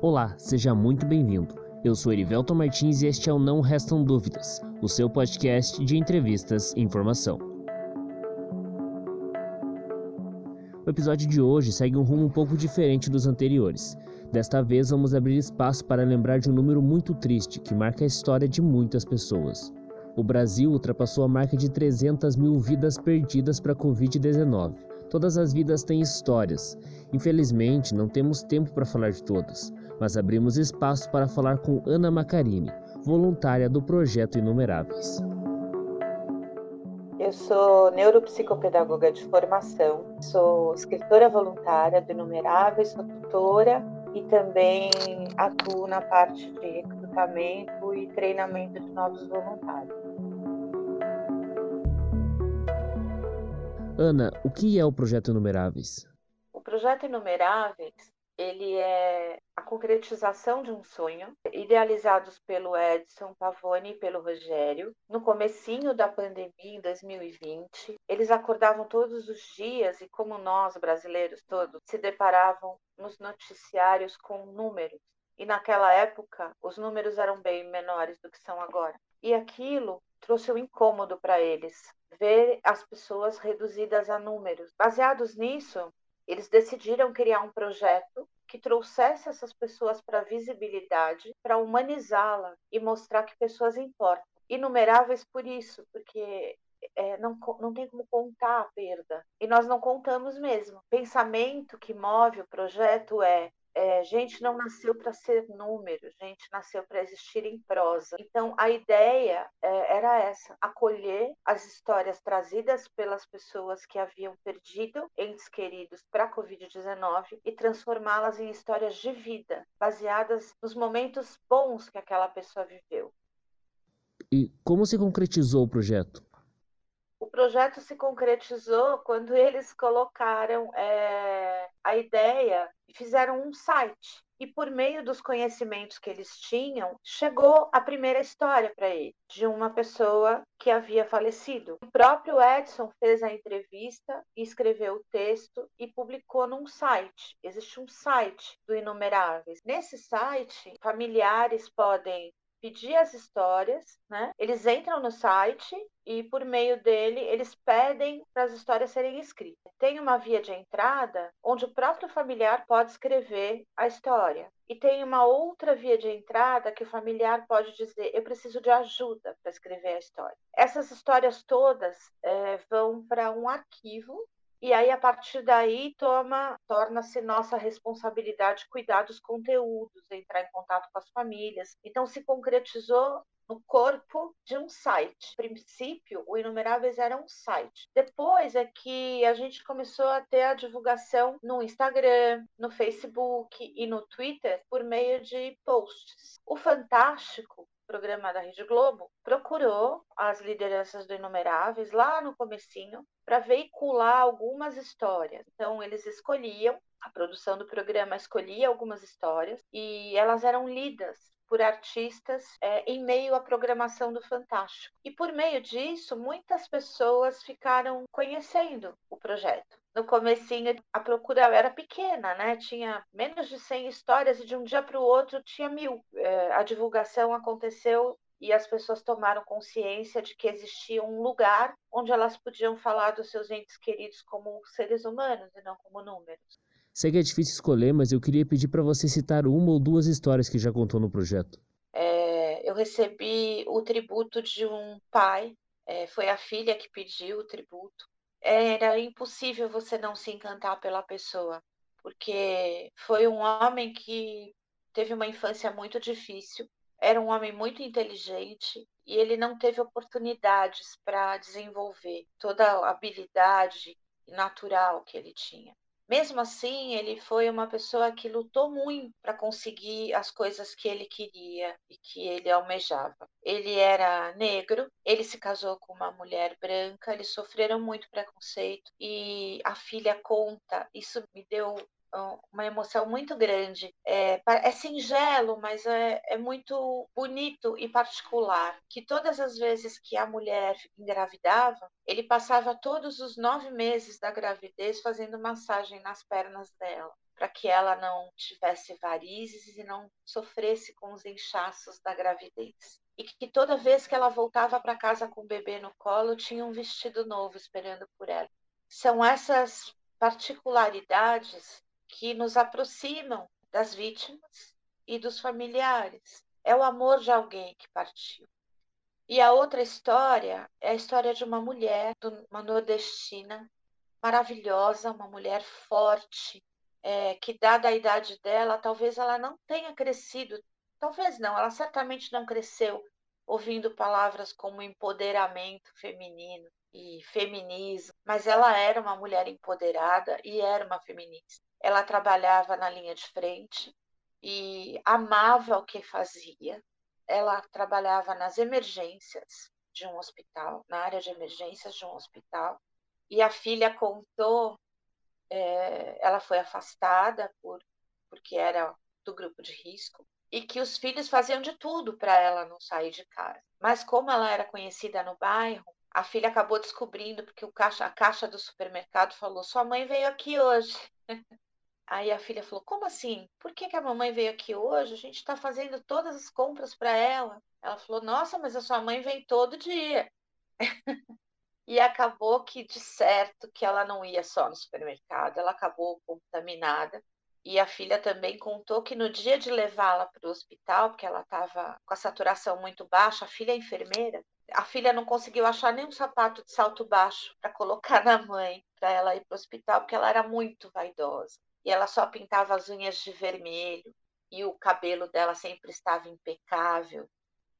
Olá, seja muito bem-vindo. Eu sou Erivelton Martins e este é o Não Restam Dúvidas, o seu podcast de entrevistas e informação. O episódio de hoje segue um rumo um pouco diferente dos anteriores. Desta vez vamos abrir espaço para lembrar de um número muito triste que marca a história de muitas pessoas. O Brasil ultrapassou a marca de 300 mil vidas perdidas para a Covid-19. Todas as vidas têm histórias. Infelizmente, não temos tempo para falar de todas, mas abrimos espaço para falar com Ana Macarini, voluntária do projeto Inumeráveis. Eu sou neuropsicopedagoga de formação, sou escritora voluntária do Inumeráveis, sou tutora e também atuo na parte de recrutamento e treinamento de novos voluntários. Ana, o que é o projeto Inumeráveis? O projeto Inumeráveis ele é concretização de um sonho, idealizados pelo Edson Pavone e pelo Rogério. No comecinho da pandemia, em 2020, eles acordavam todos os dias e, como nós, brasileiros todos, se deparavam nos noticiários com números. E naquela época, os números eram bem menores do que são agora. E aquilo trouxe um incômodo para eles, ver as pessoas reduzidas a números. Baseados nisso, eles decidiram criar um projeto que trouxesse essas pessoas para a visibilidade, para humanizá-la e mostrar que pessoas importam. Inumeráveis por isso, porque é, não, não tem como contar a perda. E nós não contamos mesmo. O pensamento que move o projeto é é, gente não nasceu para ser número, gente nasceu para existir em prosa. Então, a ideia é, era essa: acolher as histórias trazidas pelas pessoas que haviam perdido entes queridos para a Covid-19 e transformá-las em histórias de vida, baseadas nos momentos bons que aquela pessoa viveu. E como se concretizou o projeto? O projeto se concretizou quando eles colocaram é, a ideia e fizeram um site. E por meio dos conhecimentos que eles tinham, chegou a primeira história para ele, de uma pessoa que havia falecido. O próprio Edson fez a entrevista, escreveu o texto e publicou num site. Existe um site do Inumeráveis. Nesse site, familiares podem pedir as histórias, né? Eles entram no site e por meio dele eles pedem para as histórias serem escritas. Tem uma via de entrada onde o próprio familiar pode escrever a história. E tem uma outra via de entrada que o familiar pode dizer: eu preciso de ajuda para escrever a história. Essas histórias todas é, vão para um arquivo e aí, a partir daí, toma, torna-se nossa responsabilidade cuidar dos conteúdos, entrar em contato com as famílias. Então, se concretizou no corpo de um site. No princípio, o Inumeráveis era um site. Depois é que a gente começou a ter a divulgação no Instagram, no Facebook e no Twitter por meio de posts. O Fantástico programa da Rede Globo, procurou as lideranças do Inumeráveis lá no comecinho para veicular algumas histórias. Então eles escolhiam, a produção do programa escolhia algumas histórias e elas eram lidas por artistas é, em meio à programação do Fantástico. E por meio disso, muitas pessoas ficaram conhecendo o projeto. No comecinho, a procura era pequena, né? Tinha menos de 100 histórias e de um dia para o outro tinha mil. É, a divulgação aconteceu e as pessoas tomaram consciência de que existia um lugar onde elas podiam falar dos seus entes queridos como seres humanos e não como números. Sei que é difícil escolher, mas eu queria pedir para você citar uma ou duas histórias que já contou no projeto. É, eu recebi o tributo de um pai, é, foi a filha que pediu o tributo. Era impossível você não se encantar pela pessoa, porque foi um homem que teve uma infância muito difícil, era um homem muito inteligente e ele não teve oportunidades para desenvolver toda a habilidade natural que ele tinha. Mesmo assim, ele foi uma pessoa que lutou muito para conseguir as coisas que ele queria e que ele almejava. Ele era negro, ele se casou com uma mulher branca, eles sofreram muito preconceito e a filha conta, isso me deu uma emoção muito grande. É, é singelo, mas é, é, muito bonito e particular. Que todas as vezes que a mulher engravidava, ele passava todos os nove meses da gravidez fazendo massagem nas pernas dela, para que ela não tivesse varizes e não sofresse com os inchaços da gravidez. E que toda vez que ela voltava para casa com o bebê no colo, tinha um vestido novo esperando por ela. São essas particularidades que nos aproximam das vítimas e dos familiares. É o amor de alguém que partiu. E a outra história é a história de uma mulher, uma nordestina, maravilhosa, uma mulher forte, é, que, dada a idade dela, talvez ela não tenha crescido, talvez não, ela certamente não cresceu ouvindo palavras como empoderamento feminino e feminismo, mas ela era uma mulher empoderada e era uma feminista. Ela trabalhava na linha de frente e amava o que fazia. Ela trabalhava nas emergências de um hospital, na área de emergências de um hospital. E a filha contou, é, ela foi afastada por porque era do grupo de risco e que os filhos faziam de tudo para ela não sair de casa. Mas como ela era conhecida no bairro, a filha acabou descobrindo porque o caixa, a caixa do supermercado falou: "Sua mãe veio aqui hoje". Aí a filha falou: Como assim? Por que, que a mamãe veio aqui hoje? A gente está fazendo todas as compras para ela. Ela falou: Nossa, mas a sua mãe vem todo dia. e acabou que, de certo, que ela não ia só no supermercado, ela acabou contaminada. E a filha também contou que no dia de levá-la para o hospital, porque ela estava com a saturação muito baixa, a filha é enfermeira, a filha não conseguiu achar nem um sapato de salto baixo para colocar na mãe, para ela ir para o hospital, porque ela era muito vaidosa e ela só pintava as unhas de vermelho e o cabelo dela sempre estava impecável.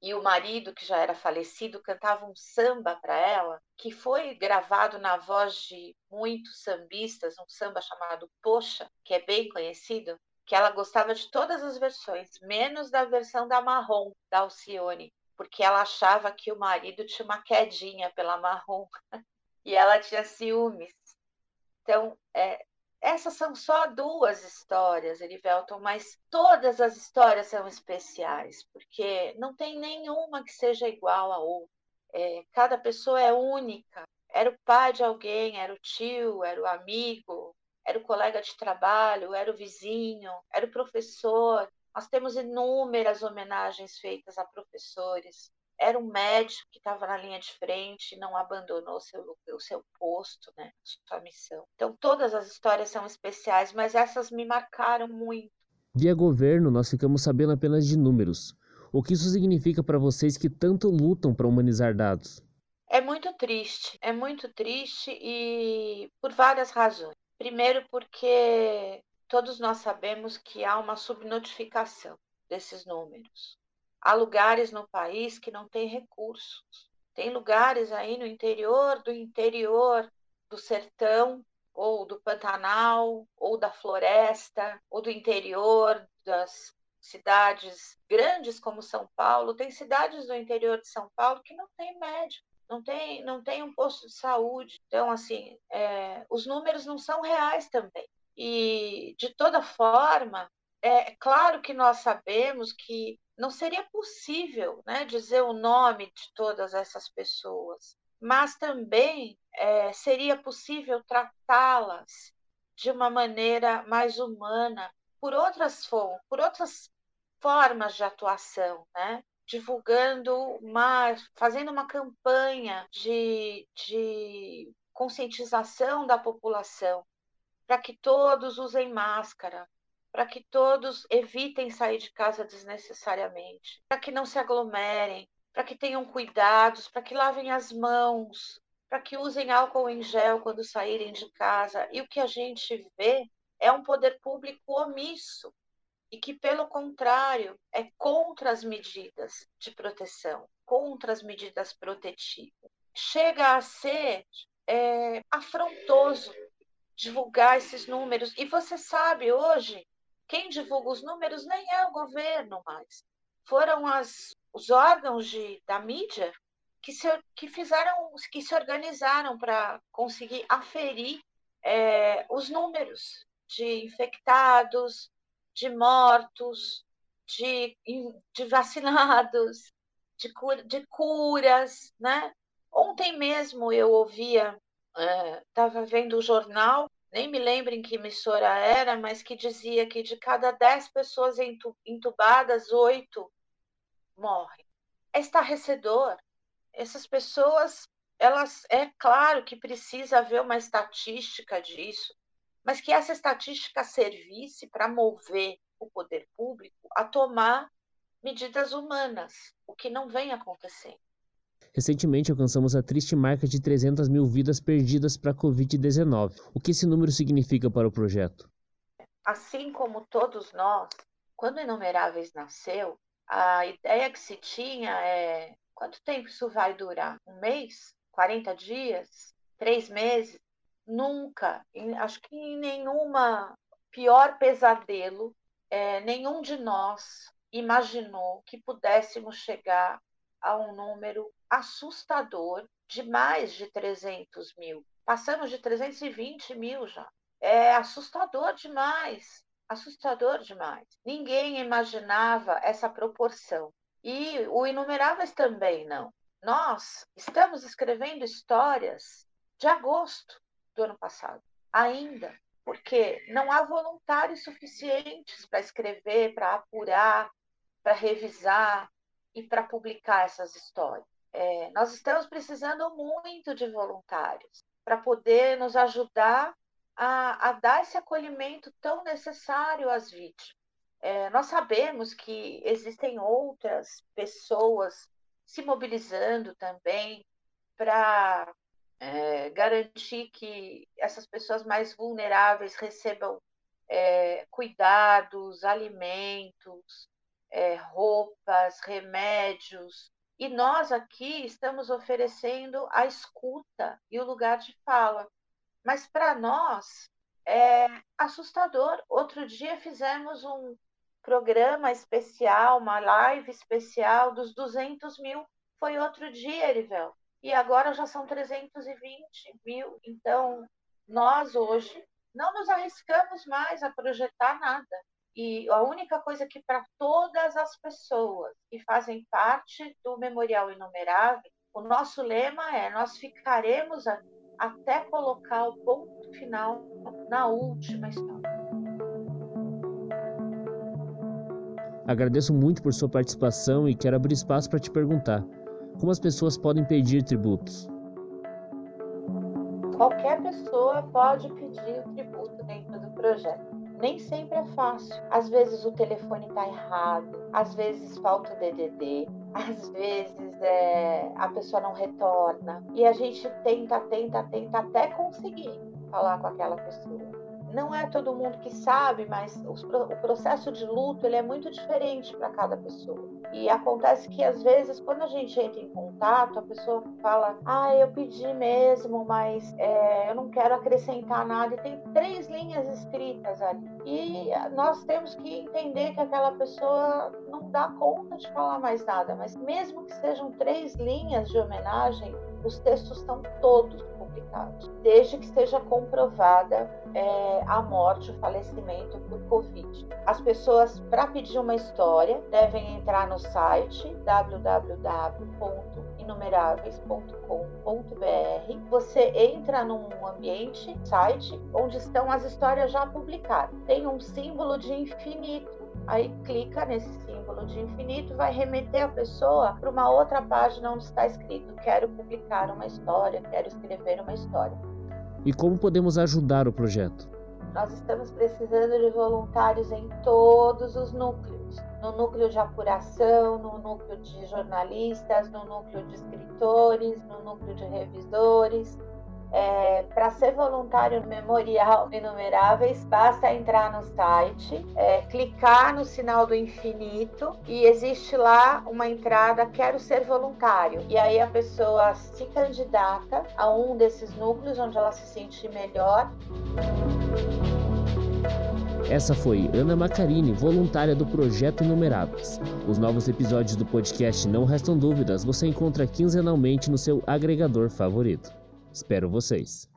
E o marido, que já era falecido, cantava um samba para ela, que foi gravado na voz de muitos sambistas, um samba chamado Poxa, que é bem conhecido, que ela gostava de todas as versões, menos da versão da Marrom, da Alcione, porque ela achava que o marido tinha uma quedinha pela Marrom e ela tinha ciúmes. Então, é, essas são só duas histórias, Erivelton, mas todas as histórias são especiais, porque não tem nenhuma que seja igual a outra. É, cada pessoa é única. Era o pai de alguém, era o tio, era o amigo, era o colega de trabalho, era o vizinho, era o professor. Nós temos inúmeras homenagens feitas a professores, era um médico que estava na linha de frente e não abandonou o seu, o seu posto, né, sua missão. Então, todas as histórias são especiais, mas essas me marcaram muito. Via governo, nós ficamos sabendo apenas de números. O que isso significa para vocês que tanto lutam para humanizar dados? É muito triste, é muito triste e por várias razões. Primeiro, porque todos nós sabemos que há uma subnotificação desses números. Há lugares no país que não têm recursos. Tem lugares aí no interior do interior do sertão, ou do Pantanal, ou da floresta, ou do interior das cidades grandes como São Paulo. Tem cidades do interior de São Paulo que não tem médico, não tem, não tem um posto de saúde. Então, assim, é, os números não são reais também. E, de toda forma, é claro que nós sabemos que não seria possível né, dizer o nome de todas essas pessoas, mas também é, seria possível tratá-las de uma maneira mais humana por outras, por outras formas de atuação, né? divulgando uma, fazendo uma campanha de, de conscientização da população para que todos usem máscara, para que todos evitem sair de casa desnecessariamente, para que não se aglomerem, para que tenham cuidados, para que lavem as mãos, para que usem álcool em gel quando saírem de casa. E o que a gente vê é um poder público omisso e que, pelo contrário, é contra as medidas de proteção, contra as medidas protetivas. Chega a ser é, afrontoso divulgar esses números. E você sabe hoje quem divulga os números nem é o governo mais. Foram as, os órgãos de, da mídia que se, que fizeram, que se organizaram para conseguir aferir é, os números. de infectados, de mortos, de, de vacinados, de, cura, de curas, né? Ontem mesmo eu ouvia, estava é, vendo o jornal, nem me lembro em que emissora era, mas que dizia que de cada dez pessoas entubadas, oito morrem. É estarrecedor. Essas pessoas, elas, é claro que precisa haver uma estatística disso, mas que essa estatística servisse para mover o poder público a tomar medidas humanas, o que não vem acontecendo. Recentemente alcançamos a triste marca de 300 mil vidas perdidas para a Covid-19. O que esse número significa para o projeto? Assim como todos nós, quando Inumeráveis nasceu, a ideia que se tinha é quanto tempo isso vai durar? Um mês? 40 dias? Três meses? Nunca, acho que em nenhuma pior pesadelo, é, nenhum de nós imaginou que pudéssemos chegar a um número assustador de mais de 300 mil. Passamos de 320 mil já. É assustador demais, assustador demais. Ninguém imaginava essa proporção. E o Inumeráveis também não. Nós estamos escrevendo histórias de agosto do ano passado, ainda, porque não há voluntários suficientes para escrever, para apurar, para revisar e para publicar essas histórias. É, nós estamos precisando muito de voluntários para poder nos ajudar a, a, dar esse acolhimento tão necessário às vítimas. É, nós sabemos que existem outras pessoas se mobilizando também para é, garantir que essas pessoas mais vulneráveis recebam é, cuidados, alimentos, é, roupas, remédios. E nós aqui estamos oferecendo a escuta e o lugar de fala. Mas para nós é assustador. Outro dia fizemos um programa especial, uma live especial dos 200 mil. Foi outro dia, Erivel e agora já são 320 mil. Então, nós hoje não nos arriscamos mais a projetar nada. E a única coisa que para todas as pessoas que fazem parte do Memorial Inumerável, o nosso lema é: nós ficaremos até colocar o ponto final na última história. Agradeço muito por sua participação e quero abrir espaço para te perguntar: como as pessoas podem pedir tributos? Qualquer pessoa pode pedir o tributo dentro do projeto. Nem sempre é fácil. Às vezes o telefone está errado, às vezes falta o DDD, às vezes é, a pessoa não retorna. E a gente tenta, tenta, tenta até conseguir falar com aquela pessoa não é todo mundo que sabe, mas o processo de luto ele é muito diferente para cada pessoa. E acontece que às vezes quando a gente entra em contato, a pessoa fala: "Ah, eu pedi mesmo, mas é, eu não quero acrescentar nada". E tem três linhas escritas ali. E nós temos que entender que aquela pessoa não dá conta de falar mais nada, mas mesmo que sejam três linhas de homenagem, os textos estão todos desde que seja comprovada é, a morte, o falecimento por Covid. As pessoas, para pedir uma história, devem entrar no site www.inumeráveis.com.br. Você entra num ambiente, site, onde estão as histórias já publicadas. Tem um símbolo de infinito Aí clica nesse símbolo de infinito, vai remeter a pessoa para uma outra página onde está escrito: Quero publicar uma história, quero escrever uma história. E como podemos ajudar o projeto? Nós estamos precisando de voluntários em todos os núcleos: no núcleo de apuração, no núcleo de jornalistas, no núcleo de escritores, no núcleo de revisores é, para ser voluntário no Memorial Inumeráveis, basta entrar no site, é, clicar no sinal do infinito e existe lá uma entrada Quero ser voluntário. E aí a pessoa se candidata a um desses núcleos onde ela se sente melhor. Essa foi Ana Macarini, voluntária do Projeto Inumeráveis. Os novos episódios do podcast Não Restam Dúvidas você encontra quinzenalmente no seu agregador favorito. Espero vocês.